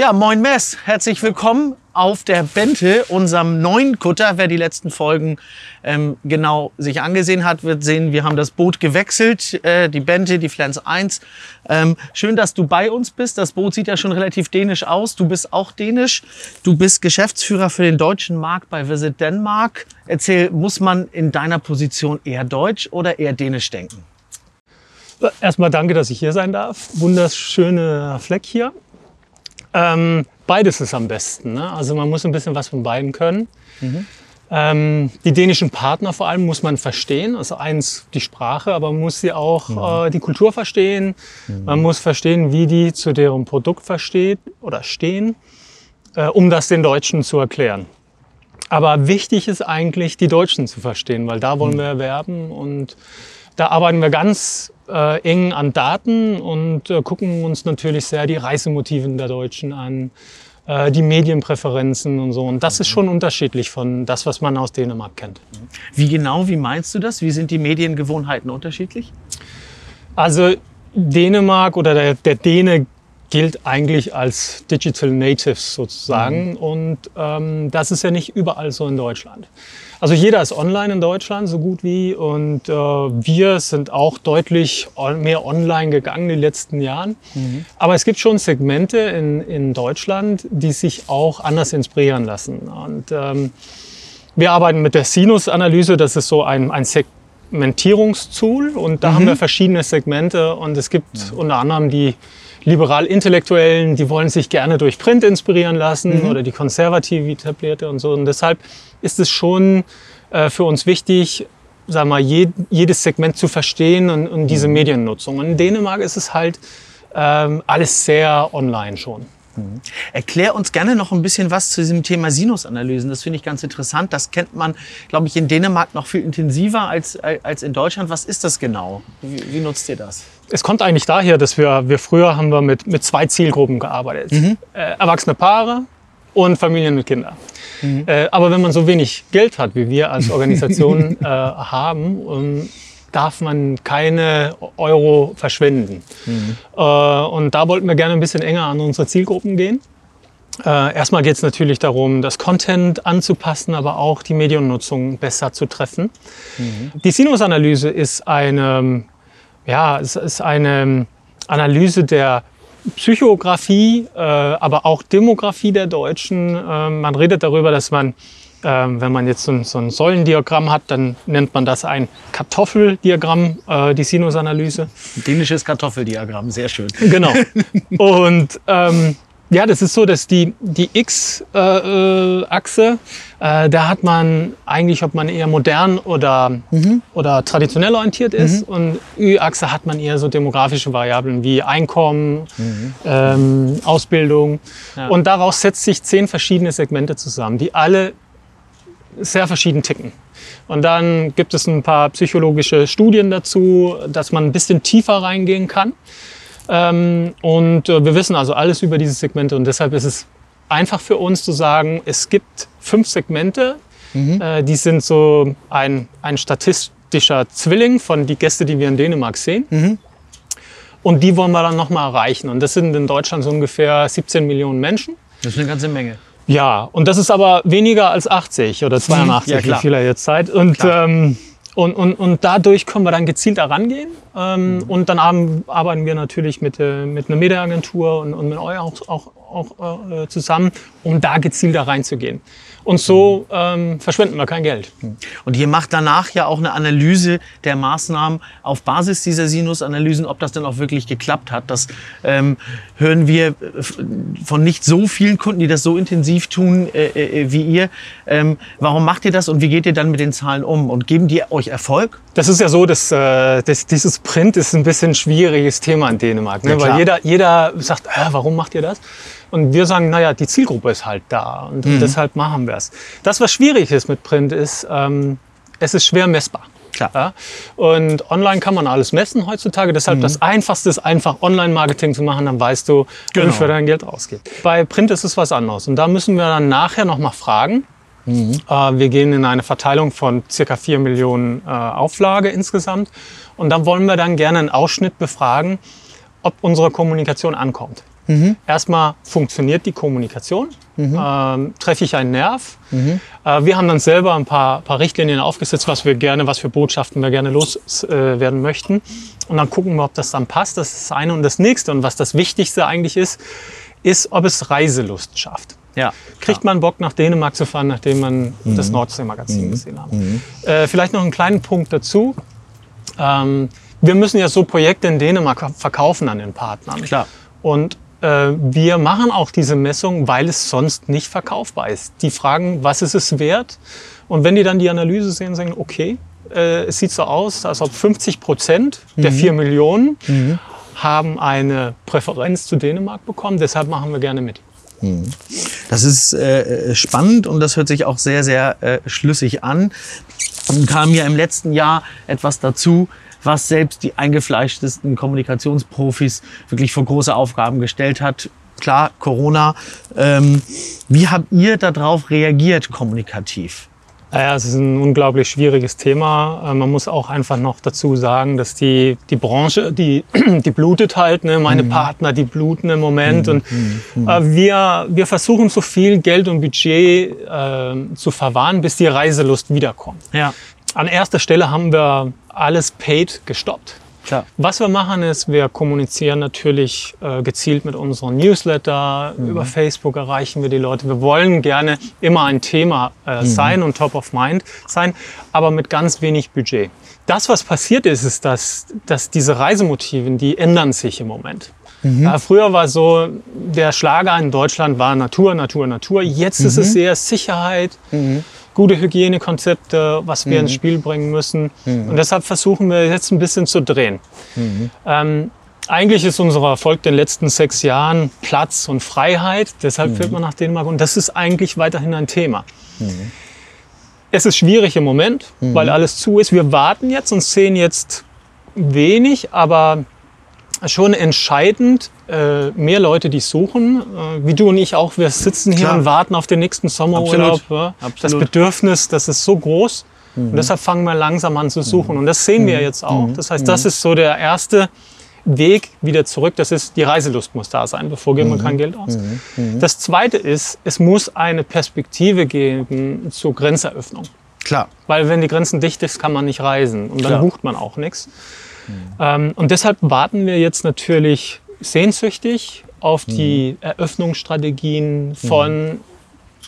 Ja, moin Mess, herzlich willkommen auf der Bente, unserem neuen Kutter. Wer die letzten Folgen ähm, genau sich angesehen hat, wird sehen, wir haben das Boot gewechselt, äh, die Bente, die Flens 1. Ähm, schön, dass du bei uns bist. Das Boot sieht ja schon relativ dänisch aus. Du bist auch dänisch. Du bist Geschäftsführer für den deutschen Markt bei Visit Denmark. Erzähl, muss man in deiner Position eher deutsch oder eher dänisch denken? Erstmal danke, dass ich hier sein darf. Wunderschöner Fleck hier. Ähm, beides ist am besten. Ne? Also man muss ein bisschen was von beiden können. Mhm. Ähm, die dänischen Partner vor allem muss man verstehen. Also eins die Sprache, aber man muss sie auch mhm. äh, die Kultur verstehen. Mhm. Man muss verstehen, wie die zu deren Produkt versteht oder stehen, äh, um das den Deutschen zu erklären. Aber wichtig ist eigentlich, die Deutschen zu verstehen, weil da wollen mhm. wir werben und da arbeiten wir ganz äh, eng an Daten und äh, gucken uns natürlich sehr die Reisemotiven der Deutschen an, äh, die Medienpräferenzen und so. Und das ist schon unterschiedlich von das, was man aus Dänemark kennt. Wie genau, wie meinst du das? Wie sind die Mediengewohnheiten unterschiedlich? Also Dänemark oder der, der Däne gilt eigentlich als Digital Natives sozusagen. Mhm. Und ähm, das ist ja nicht überall so in Deutschland. Also jeder ist online in Deutschland so gut wie und äh, wir sind auch deutlich mehr online gegangen in den letzten Jahren. Mhm. Aber es gibt schon Segmente in, in Deutschland, die sich auch anders inspirieren lassen. Und ähm, wir arbeiten mit der Sinus-Analyse, das ist so ein, ein Segmentierungstool und da mhm. haben wir verschiedene Segmente und es gibt mhm. unter anderem die liberal-Intellektuellen, die wollen sich gerne durch Print inspirieren lassen mhm. oder die konservative Etablierte und so. Und deshalb ist es schon äh, für uns wichtig, sagen wir, je, jedes Segment zu verstehen und, und diese mhm. Mediennutzung. Und in Dänemark ist es halt ähm, alles sehr online schon. Mhm. Erklär uns gerne noch ein bisschen was zu diesem Thema Sinusanalysen. Das finde ich ganz interessant. Das kennt man, glaube ich, in Dänemark noch viel intensiver als, als in Deutschland. Was ist das genau? Wie, wie nutzt ihr das? Es kommt eigentlich daher, dass wir, wir früher haben wir mit, mit zwei Zielgruppen gearbeitet. Mhm. Äh, erwachsene Paare und Familien mit Kindern. Mhm. Äh, aber wenn man so wenig Geld hat, wie wir als Organisation äh, haben, und darf man keine Euro verschwenden. Mhm. Äh, und da wollten wir gerne ein bisschen enger an unsere Zielgruppen gehen. Äh, erstmal geht es natürlich darum, das Content anzupassen, aber auch die Mediennutzung besser zu treffen. Mhm. Die Sinus-Analyse ist eine, ja, es ist eine Analyse der Psychografie, äh, aber auch Demografie der Deutschen. Äh, man redet darüber, dass man ähm, wenn man jetzt so ein, so ein, Säulendiagramm hat, dann nennt man das ein Kartoffeldiagramm, äh, die Sinusanalyse. Dänisches Kartoffeldiagramm, sehr schön. Genau. Und ähm, ja, das ist so, dass die, die X-Achse, äh, äh, da hat man eigentlich, ob man eher modern oder, mhm. oder traditionell orientiert ist. Mhm. Und Y-Achse hat man eher so demografische Variablen wie Einkommen, mhm. ähm, Ausbildung. Ja. Und daraus setzt sich zehn verschiedene Segmente zusammen, die alle sehr verschieden ticken. Und dann gibt es ein paar psychologische Studien dazu, dass man ein bisschen tiefer reingehen kann. Ähm, und äh, wir wissen also alles über diese Segmente und deshalb ist es einfach für uns zu sagen, es gibt fünf Segmente, mhm. Äh, die sind so ein, ein statistischer Zwilling von die Gäste, die wir in Dänemark sehen. Mhm. Und die wollen wir dann nochmal erreichen. Und das sind in Deutschland so ungefähr 17 Millionen Menschen. Das ist eine ganze Menge. Ja, und das ist aber weniger als 80 oder 82, ja, wie viel er jetzt Zeit. Und, ähm, und, und, und dadurch können wir dann gezielt herangehen. Ähm, mhm. Und dann arbeiten wir natürlich mit, äh, mit einer Mediaagentur und, und mit euch auch, auch, auch äh, zusammen, um da gezielt da reinzugehen. Und so ähm, verschwenden wir kein Geld. Und ihr macht danach ja auch eine Analyse der Maßnahmen auf Basis dieser Sinus-Analysen, ob das denn auch wirklich geklappt hat. Das ähm, hören wir von nicht so vielen Kunden, die das so intensiv tun äh, äh, wie ihr. Ähm, warum macht ihr das und wie geht ihr dann mit den Zahlen um? Und geben die euch Erfolg? Das ist ja so, dass, äh, dass dieses Print ist ein bisschen schwieriges Thema in Dänemark. Ne? Ja, Weil jeder, jeder sagt, äh, warum macht ihr das? Und wir sagen, naja, die Zielgruppe ist halt da und mhm. deshalb machen wir es. Das, was schwierig ist mit Print, ist, ähm, es ist schwer messbar. Klar. Ja? Und online kann man alles messen heutzutage. Deshalb mhm. das Einfachste ist einfach Online-Marketing zu machen, dann weißt du, genau. wofür dein Geld ausgeht. Bei Print ist es was anderes. Und da müssen wir dann nachher nochmal fragen. Mhm. Äh, wir gehen in eine Verteilung von circa 4 Millionen äh, Auflage insgesamt. Und dann wollen wir dann gerne einen Ausschnitt befragen, ob unsere Kommunikation ankommt. Erstmal funktioniert die Kommunikation, ähm, treffe ich einen Nerv. Äh, wir haben dann selber ein paar, paar Richtlinien aufgesetzt, was wir gerne, was für Botschaften wir gerne loswerden äh, möchten. Und dann gucken wir, ob das dann passt. Das ist das eine und das nächste. Und was das Wichtigste eigentlich ist, ist, ob es Reiselust schafft. Ja. Kriegt man Bock, nach Dänemark zu fahren, nachdem man das Nordsee-Magazin gesehen hat? Äh, vielleicht noch einen kleinen Punkt dazu. Ähm, wir müssen ja so Projekte in Dänemark verkaufen an den Partnern. Klar. Und wir machen auch diese Messung, weil es sonst nicht verkaufbar ist. Die fragen, was ist es wert? Und wenn die dann die Analyse sehen, sagen, okay, äh, es sieht so aus, als ob 50 Prozent der 4 Millionen haben eine Präferenz zu Dänemark bekommen. Deshalb machen wir gerne mit. Das ist äh, spannend und das hört sich auch sehr, sehr äh, schlüssig an. Dann kam ja im letzten Jahr etwas dazu, was selbst die eingefleischtesten Kommunikationsprofis wirklich vor große Aufgaben gestellt hat. Klar, Corona. Ähm, wie habt ihr darauf reagiert kommunikativ? Naja, es ist ein unglaublich schwieriges Thema. Äh, Man muss auch einfach noch dazu sagen, dass die, die Branche, die, die blutet halt. Ne? Meine Partner, die bluten im Moment. Und äh, wir, wir versuchen so viel Geld und Budget äh, zu verwahren, bis die Reiselust wiederkommt. Ja, An erster Stelle haben wir alles paid gestoppt. klar. Was wir machen ist, wir kommunizieren natürlich äh, gezielt mit unseren Newsletter. Über Facebook erreichen wir die Leute. Wir wollen gerne immer ein Thema äh, sein und top of mind sein, aber mit ganz wenig Budget. Das, was passiert ist, ist, dass, dass diese Reisemotiven, die ändern sich im Moment. Ja, früher war so, der Schlager in Deutschland war Natur, Natur, Natur. Jetzt ist es eher Sicherheit, gute Hygienekonzepte, was wir ins Spiel bringen müssen. Und deshalb versuchen wir jetzt ein bisschen zu drehen. Ähm, eigentlich ist unser Erfolg in den letzten sechs Jahren Platz und Freiheit. Deshalb fährt man nach Dänemark. Und das ist eigentlich weiterhin ein Thema. Es ist schwierig im Moment, weil alles zu ist. Wir warten jetzt und sehen jetzt wenig, aber schon entscheidend äh, mehr Leute, die suchen. Äh, wie du und ich auch. Wir sitzen hier Klar. und warten auf den nächsten Sommerurlaub. Ja. Das. Bedürfnis, das ist so groß. Und deshalb fangen wir langsam an zu suchen. Und das sehen wir jetzt auch. Das heißt, das ist so der erste Weg wieder zurück. Das ist, die Reiselust muss da sein, bevor geben wir kein Geld aus. Das zweite ist, es muss eine Perspektive geben zur Grenzeröffnung. Klar. Weil wenn die Grenzen dicht ist, kann man nicht reisen und dann Klar. bucht man auch nichts. Ähm, und deshalb warten wir jetzt natürlich sehnsüchtig auf die Eröffnungsstrategien von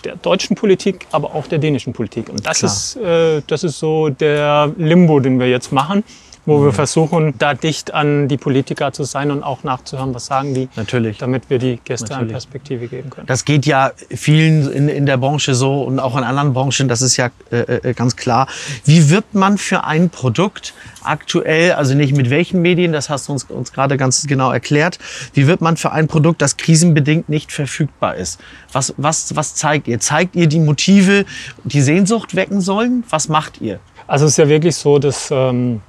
der deutschen Politik, aber auch der dänischen Politik. Und das Klar. ist, äh, das ist so der Limbo, den wir jetzt machen, wo wir versuchen, da dicht an die Politiker zu sein und auch nachzuhören, was sagen die, Natürlich. damit wir die Gäste eine Natürlich. Perspektive geben können. Das geht ja vielen in, in der Branche so und auch in anderen Branchen, das ist ja äh, äh, ganz klar. Wie wirbt man für ein Produkt aktuell, also nicht mit welchen Medien, das hast du uns, uns gerade ganz genau erklärt, wie wird man für ein Produkt, das krisenbedingt nicht verfügbar ist? Was, was, was zeigt ihr? Zeigt ihr die Motive, die Sehnsucht wecken sollen? Was macht ihr? Also es ist ja wirklich so, dass ähm,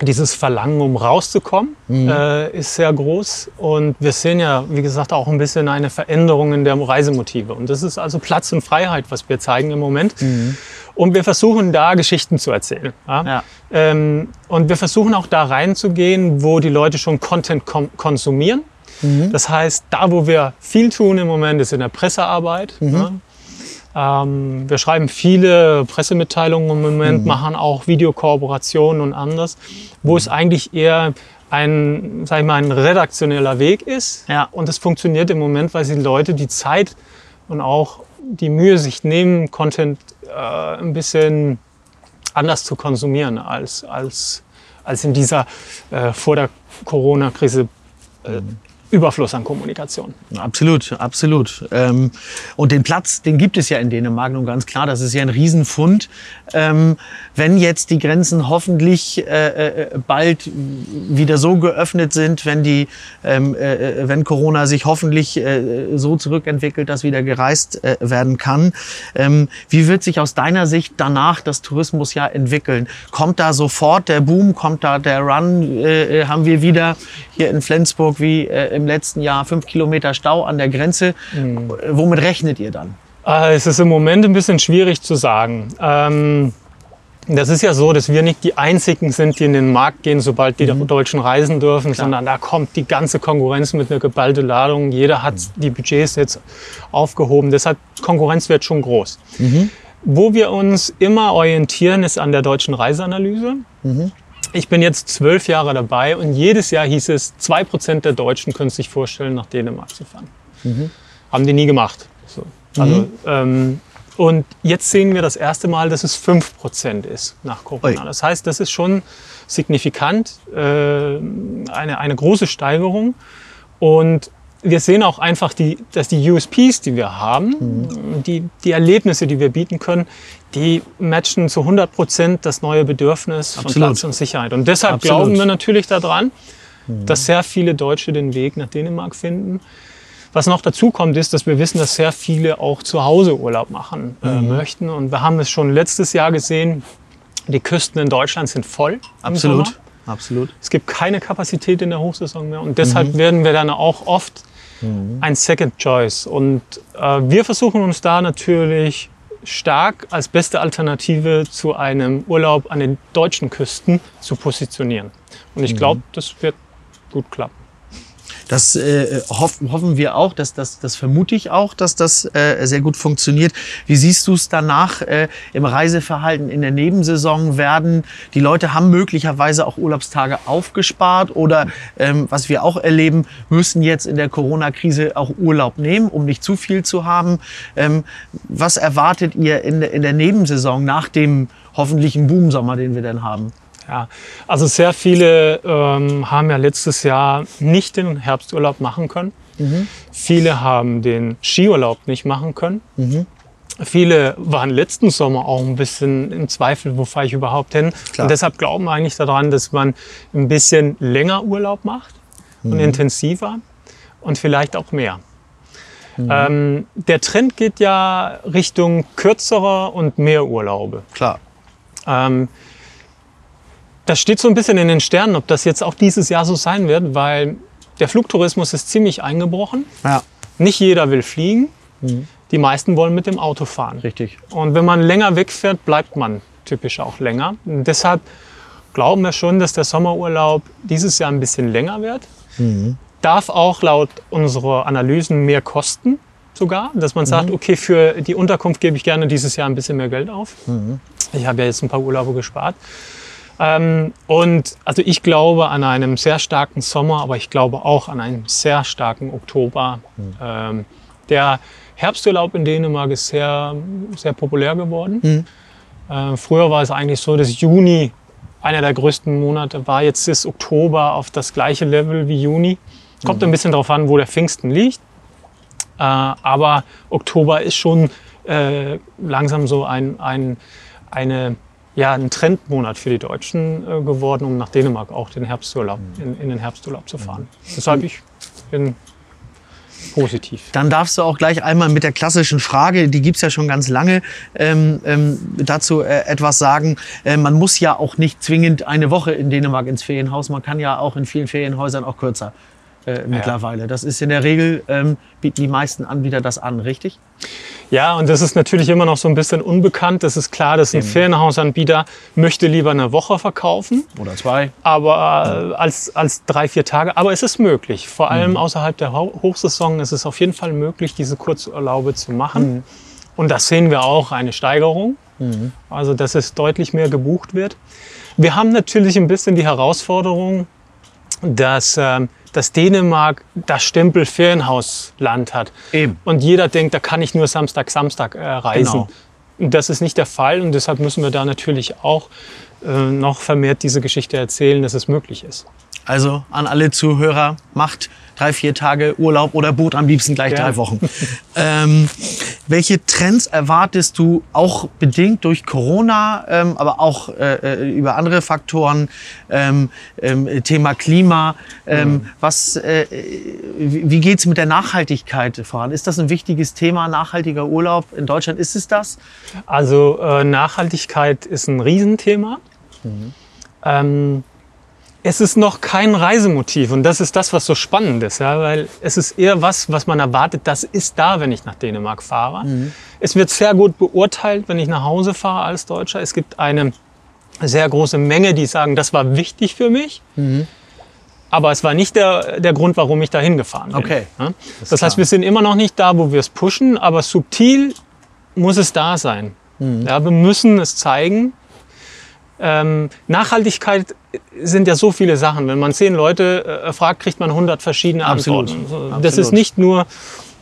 dieses Verlangen, um rauszukommen, äh, ist sehr groß. Und wir sehen ja, wie gesagt, auch ein bisschen eine Veränderung in der Reisemotive. Und das ist also Platz und Freiheit, was wir zeigen im Moment. Und wir versuchen da Geschichten zu erzählen. Ja? Ja. Ähm, und wir versuchen auch da reinzugehen, wo die Leute schon Content konsumieren. Das heißt, da, wo wir viel tun im Moment, ist in der Pressearbeit. Ja? Ähm, wir schreiben viele Pressemitteilungen im Moment, machen auch Videokooperationen und anderes, wo es eigentlich eher ein, sag ich mal, ein redaktioneller Weg ist. Ja. Und es funktioniert im Moment, weil die Leute die Zeit und auch die Mühe sich nehmen, Content äh, ein bisschen anders zu konsumieren als, als, als in dieser äh, vor der Corona-Krise äh, Überfluss an Kommunikation. Absolut, absolut. Ähm, und den Platz, den gibt es ja in Dänemark nun ganz klar. Das ist ja ein Riesenfund. Ähm, wenn jetzt die Grenzen hoffentlich äh, äh, bald wieder so geöffnet sind, wenn die, ähm, äh, wenn Corona sich hoffentlich äh, so zurückentwickelt, dass wieder gereist äh, werden kann, ähm, wie wird sich aus deiner Sicht danach das Tourismusjahr entwickeln? Kommt da sofort der Boom? Kommt da der Run? Äh, haben wir wieder hier in Flensburg wie äh, im letzten Jahr fünf Kilometer Stau an der Grenze? Womit rechnet ihr dann? Äh, Es ist im Moment ein bisschen schwierig zu sagen. Ähm, Das ist ja so, dass wir nicht die Einzigen sind, die in den Markt gehen, sobald die Mhm. Deutschen reisen dürfen, sondern da kommt die ganze Konkurrenz mit einer geballten Ladung. Jeder hat die Budgets jetzt aufgehoben. Deshalb, Konkurrenz wird schon groß. Mhm. Wo wir uns immer orientieren, ist an der deutschen Reiseanalyse. Mhm. Ich bin jetzt zwölf Jahre dabei und jedes Jahr hieß es, zwei Prozent der Deutschen können sich vorstellen, nach Dänemark zu fahren. Mhm. Haben die nie gemacht. So. Also, ähm, und jetzt sehen wir das erste Mal, dass es 5% ist nach Corona. Ui. Das heißt, das ist schon signifikant, äh, eine, eine große Steigerung. Und wir sehen auch einfach, die, dass die USPs, die wir haben, die, die Erlebnisse, die wir bieten können, die matchen zu 100 Prozent das neue Bedürfnis von Absolut. Platz und Sicherheit. Und deshalb Absolut. glauben wir natürlich daran, dass sehr viele Deutsche den Weg nach Dänemark finden. Was noch dazu kommt, ist, dass wir wissen, dass sehr viele auch zu Hause Urlaub machen äh, Mhm. möchten. Und wir haben es schon letztes Jahr gesehen, die Küsten in Deutschland sind voll. Absolut. Absolut. Es gibt keine Kapazität in der Hochsaison mehr und deshalb werden wir dann auch oft ein Second Choice. Und äh, wir versuchen uns da natürlich stark als beste Alternative zu einem Urlaub an den deutschen Küsten zu positionieren. Und ich glaube, das wird gut klappen. Das äh, hoff, hoffen wir auch, dass das, das vermute ich auch, dass das äh, sehr gut funktioniert. Wie siehst du es danach äh, im Reiseverhalten in der Nebensaison? Werden die Leute haben möglicherweise auch Urlaubstage aufgespart oder ähm, was wir auch erleben, müssen jetzt in der Corona-Krise auch Urlaub nehmen, um nicht zu viel zu haben. Ähm, was erwartet ihr in in der Nebensaison nach dem hoffentlichen Boomsommer, den wir dann haben? Ja, also sehr viele ähm, haben ja letztes Jahr nicht den Herbsturlaub machen können. Viele haben den Skiurlaub nicht machen können. Viele waren letzten Sommer auch ein bisschen im Zweifel, wo fahre ich überhaupt hin. Klar. Und deshalb glauben wir eigentlich daran, dass man ein bisschen länger Urlaub macht und intensiver und vielleicht auch mehr. Ähm, der Trend geht ja Richtung kürzerer und mehr Urlaube. Klar. Ähm, das steht so ein bisschen in den Sternen, ob das jetzt auch dieses Jahr so sein wird, weil der Flugtourismus ist ziemlich eingebrochen. Ja, Nicht jeder will fliegen. Die meisten wollen mit dem Auto fahren. richtig. Und wenn man länger wegfährt, bleibt man typisch auch länger. Und deshalb glauben wir schon, dass der Sommerurlaub dieses Jahr ein bisschen länger wird. Darf auch laut unserer Analysen mehr kosten sogar, dass man sagt, okay, für die Unterkunft gebe ich gerne dieses Jahr ein bisschen mehr Geld auf. Ich habe ja jetzt ein paar Urlaube gespart. Ähm, und also ich glaube an einem sehr starken Sommer, aber ich glaube auch an einen sehr starken Oktober. Ähm, der Herbsturlaub in Dänemark ist sehr, sehr populär geworden. Äh, früher war es eigentlich so, dass Juni einer der größten Monate war. Jetzt ist Oktober auf das gleiche Level wie Juni. Kommt ein bisschen darauf an, wo der Pfingsten liegt. Äh, aber Oktober ist schon äh, langsam so ein, ein, eine, ja, ein Trendmonat für die Deutschen äh, geworden, um nach Dänemark auch den Herbsturlaub, in, in den Herbsturlaub zu fahren. Deshalb ich bin positiv. Dann darfst du auch gleich einmal mit der klassischen Frage, die gibt's ja schon ganz lange, ähm, ähm, dazu äh, etwas sagen. Äh, man muss ja auch nicht zwingend eine Woche in Dänemark ins Ferienhaus. Man kann ja auch in vielen Ferienhäusern auch kürzer äh, mittlerweile. Das ist in der Regel, ähm, bieten die meisten Anbieter das an, richtig? Ja, und das ist natürlich immer noch so ein bisschen unbekannt. Das ist klar, dass ein Ferienhausanbieter möchte lieber eine Woche verkaufen, Oder zwei. aber äh, als, als drei, vier Tage. Aber es ist möglich. Vor allem außerhalb der Ho Hochsaison ist es auf jeden Fall möglich, diese Kurzurlaube zu machen. Und das sehen wir auch, eine Steigerung. Also, dass es deutlich mehr gebucht wird. Wir haben natürlich ein bisschen die Herausforderung, dass, ähm, dass Dänemark das Stempel Ferienhausland hat. Eben. Und jeder denkt, da kann ich nur Samstag, Samstag äh, reisen. Genau. Und das ist nicht der Fall und deshalb müssen wir da natürlich auch äh, noch vermehrt diese Geschichte erzählen, dass es möglich ist. Also an alle Zuhörer, macht drei, vier Tage Urlaub oder Boot am liebsten gleich Ja. drei Wochen. ähm, welche Trends erwartest du auch bedingt durch Corona, ähm, aber auch äh, äh, über andere Faktoren, ähm, ähm, Thema Klima? Ähm, was, äh, wie wie geht's mit der Nachhaltigkeit voran? Ist das ein wichtiges Thema, nachhaltiger Urlaub? In Deutschland ist es das? Also äh, Nachhaltigkeit ist ein Riesenthema. Ähm, es ist noch kein Reisemotiv und das ist das, was so spannend ist, ja, weil es ist eher was, was man erwartet, das ist da, wenn ich nach Dänemark fahre. Es wird sehr gut beurteilt, wenn ich nach Hause fahre als Deutscher. Es gibt eine sehr große Menge, die sagen, das war wichtig für mich. Mhm. Aber es war nicht der, der Grund, warum ich da hingefahren bin. Okay. Ja? ist Das, heißt, klar. wir sind immer noch nicht da, wo wir es pushen, aber subtil muss es da sein. Mhm. Ja, wir müssen es zeigen. Ähm, Nachhaltigkeit sind ja so viele Sachen. Wenn man zehn Leute äh, fragt, kriegt man 100 verschiedene Absolut. Antworten. So, Absolut. Das ist nicht nur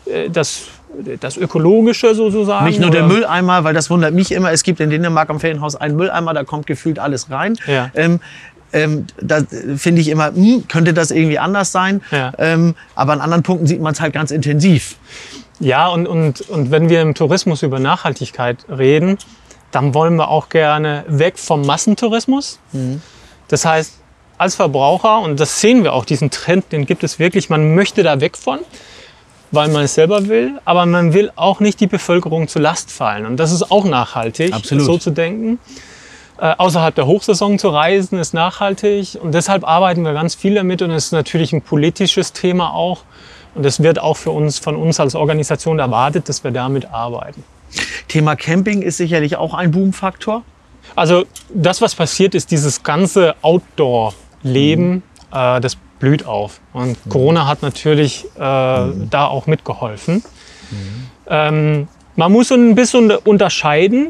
äh, das, das Ökologische sozusagen. Nicht nur der oder- Mülleimer, weil das wundert mich immer. Es gibt in Dänemark am Ferienhaus einen Mülleimer, da kommt gefühlt alles rein. Ja. Ähm, ähm, da finde ich immer, hm, könnte das irgendwie anders sein. Ja. Ähm, aber an anderen Punkten sieht man es halt ganz intensiv. Ja, und, und, und wenn wir im Tourismus über Nachhaltigkeit reden, dann wollen wir auch gerne weg vom Massentourismus. Das heißt, als Verbraucher, und das sehen wir auch, diesen Trend, den gibt es wirklich, man möchte da weg von, weil man es selber will, aber man will auch nicht die Bevölkerung zur Last fallen. Und das ist auch nachhaltig, so zu denken. Äh, außerhalb der Hochsaison zu reisen ist nachhaltig und deshalb arbeiten wir ganz viel damit und es ist natürlich ein politisches Thema auch. Und es wird auch für uns, von uns als Organisation erwartet, dass wir damit arbeiten. Thema Camping ist sicherlich auch ein Boomfaktor. Also das, was passiert ist, dieses ganze Outdoor-Leben, äh, das blüht auf. Und Corona hat natürlich äh, da auch mitgeholfen. Ähm, man muss so ein bisschen unterscheiden,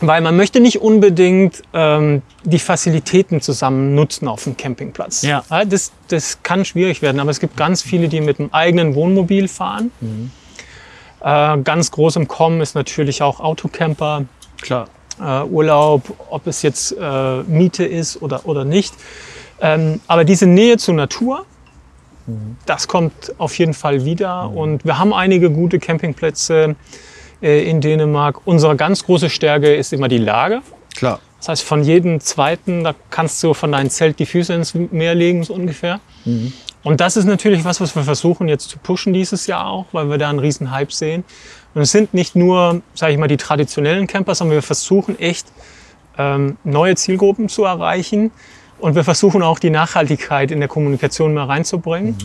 weil man möchte nicht unbedingt ähm, die Facilitäten zusammen nutzen auf dem Campingplatz. Ja. das, das kann schwierig werden, aber es gibt ganz viele, die mit dem eigenen Wohnmobil fahren. Äh, ganz groß im Kommen ist natürlich auch Autocamper, Klar. äh, Urlaub, ob es jetzt äh, Miete ist oder, oder nicht. Ähm, aber diese Nähe zur Natur, das kommt auf jeden Fall wieder. Und wir haben einige gute Campingplätze äh, in Dänemark. Unsere ganz große Stärke ist immer die Lage. Klar. Das heißt, von jedem zweiten, da kannst du von deinem Zelt die Füße ins Meer legen, so ungefähr. Und das ist natürlich was, was wir versuchen jetzt zu pushen dieses Jahr auch, weil wir da einen riesen Hype sehen. Und es sind nicht nur, sage ich mal, die traditionellen Camper, sondern wir versuchen echt ähm, neue Zielgruppen zu erreichen. Und wir versuchen auch die Nachhaltigkeit in der Kommunikation mehr reinzubringen.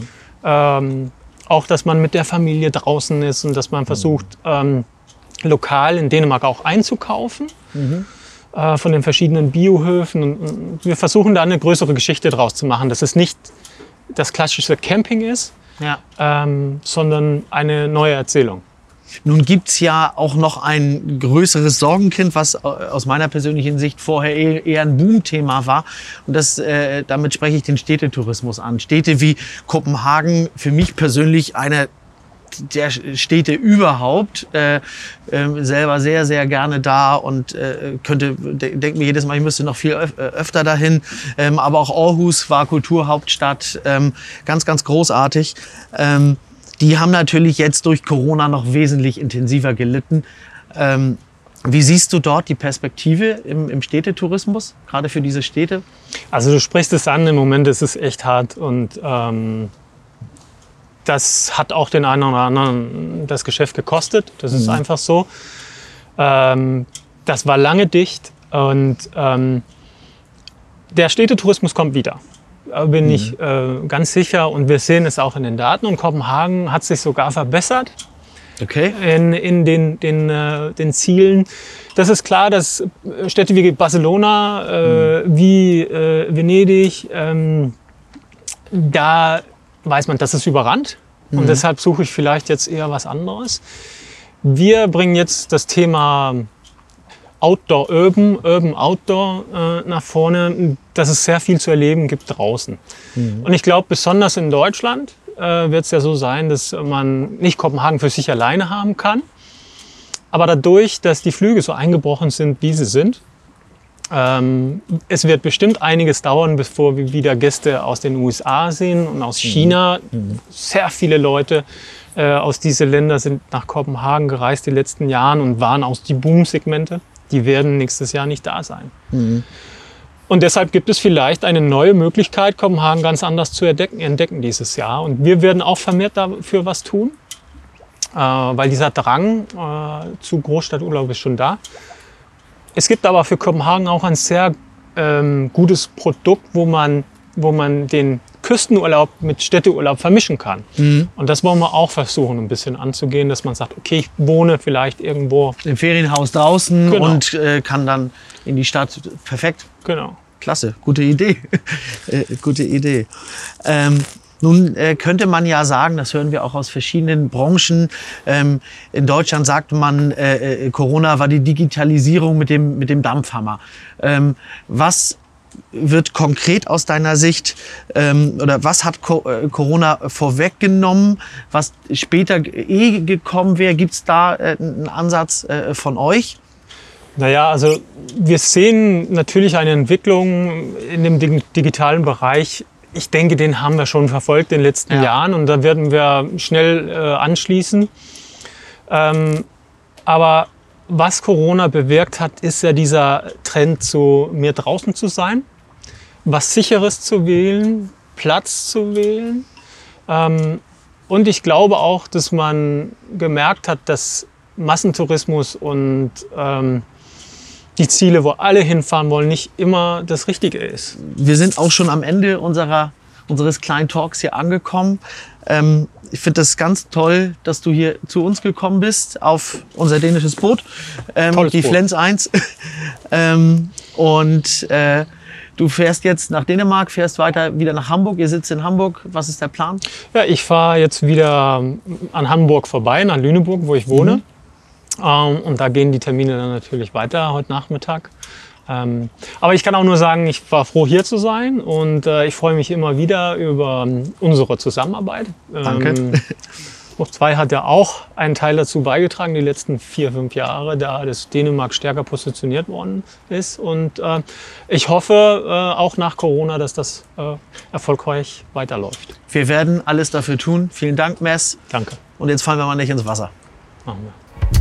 Ähm, auch, dass man mit der Familie draußen ist und dass man versucht, ähm, lokal in Dänemark auch einzukaufen äh, von den verschiedenen Biohöfen. Und, wir versuchen da eine größere Geschichte draus zu machen, dass es nicht das klassische Camping ist, Ja. ähm, sondern eine neue Erzählung. Nun gibt's ja auch noch ein größeres Sorgenkind, was äh, aus meiner persönlichen Sicht vorher eh- eher ein Boomthema war. Und das, äh, damit spreche ich den Städtetourismus an. Städte wie Kopenhagen, für mich persönlich einer der Städte überhaupt. Äh, äh, selber sehr, sehr gerne da und äh, könnte, de denke mir jedes Mal, ich müsste noch viel öf äh, öfter dahin. Ähm, aber auch Aarhus war Kulturhauptstadt. Ähm, ganz, ganz großartig. Ähm, die haben natürlich jetzt durch Corona noch wesentlich intensiver gelitten. Ähm, wie siehst du dort die Perspektive im, im Städtetourismus, gerade für diese Städte? Also du sprichst es an, im Moment ist es echt hart und ähm, das hat auch den einen oder anderen das Geschäft gekostet. Das ist einfach so. Ähm, das war lange dicht und ähm, der Städtetourismus kommt wieder. Da bin ich äh, ganz sicher und wir sehen es auch in den Daten. Und Kopenhagen hat sich sogar verbessert Okay. in, in den, den, äh, den Zielen. Das ist klar, dass äh, Städte wie Barcelona, äh, wie äh, Venedig, ähm, da weiß man, das ist überrannt. Und deshalb suche ich vielleicht jetzt eher was anderes. Wir bringen jetzt das Thema Outdoor Urban, Urban Outdoor äh, nach vorne, dass es sehr viel zu erleben gibt draußen. Und ich glaube, besonders in Deutschland äh, wird es ja so sein, dass man nicht Kopenhagen für sich alleine haben kann. Aber dadurch, dass die Flüge so eingebrochen sind, wie sie sind, ähm, es wird bestimmt einiges dauern, bevor wir wieder Gäste aus den USA sehen und aus China. Sehr viele Leute äh, aus diesen Ländern sind nach Kopenhagen gereist die letzten Jahren und waren aus die Boom-Segmente. Die werden nächstes Jahr nicht da sein. Und deshalb gibt es vielleicht eine neue Möglichkeit, Kopenhagen ganz anders zu entdecken, entdecken dieses Jahr. Und wir werden auch vermehrt dafür was tun, äh, weil dieser Drang äh, zu Großstadturlaub ist schon da. Es gibt aber für Kopenhagen auch ein sehr ähm, gutes Produkt, wo man, wo man den Küstenurlaub mit Städteurlaub vermischen kann. Und das wollen wir auch versuchen, ein bisschen anzugehen, dass man sagt, okay, ich wohne vielleicht irgendwo. Im Ferienhaus draußen Genau. und äh, kann dann in die Stadt. Perfekt. Genau. Klasse, gute Idee. äh, gute Idee. Ähm, nun äh, könnte man ja sagen, das hören wir auch aus verschiedenen Branchen. Ähm, in Deutschland sagt man, äh, äh, Corona war die Digitalisierung mit dem, mit dem Dampfhammer. Ähm, was wird konkret aus deiner Sicht ähm, oder was hat Co äh, Corona vorweggenommen, was später eh gekommen wäre? Gibt es da äh, einen Ansatz äh, von euch? Naja, also wir sehen natürlich eine Entwicklung in dem dig- digitalen Bereich. Ich denke, den haben wir schon verfolgt in den letzten Ja. Jahren und da werden wir schnell äh, anschließen. Ähm, aber was Corona bewirkt hat, ist ja dieser Trend zu mehr draußen zu sein, was sicheres zu wählen, Platz zu wählen. Ähm, und ich glaube auch, dass man gemerkt hat, dass Massentourismus und ähm, die Ziele, wo alle hinfahren wollen, nicht immer das Richtige ist. wir sind auch schon am Ende unserer, unseres kleinen Talks hier angekommen. Ähm, ich finde das ganz toll, dass du hier zu uns gekommen bist auf unser dänisches Boot, ähm, Tolles die Boot. Flens 1. ähm, und äh, du fährst jetzt nach Dänemark, fährst weiter wieder nach Hamburg. Ihr sitzt in Hamburg. Was ist der Plan? Ja, ich fahre jetzt wieder an Hamburg vorbei, nach Lüneburg, wo ich wohne. Ähm, und da gehen die Termine dann natürlich weiter heute Nachmittag. Ähm, aber ich kann auch nur sagen, ich war froh hier zu sein und äh, ich freue mich immer wieder über ähm, unsere Zusammenarbeit. Danke. Ähm, Hoch 2 hat ja auch einen Teil dazu beigetragen, die letzten vier, fünf Jahre, da das Dänemark stärker positioniert worden ist. Und äh, ich hoffe äh, auch nach Corona, dass das äh, erfolgreich weiterläuft. Wir werden alles dafür tun. Vielen Dank, Mess. Danke. Und jetzt fallen wir mal nicht ins Wasser. Machen wir.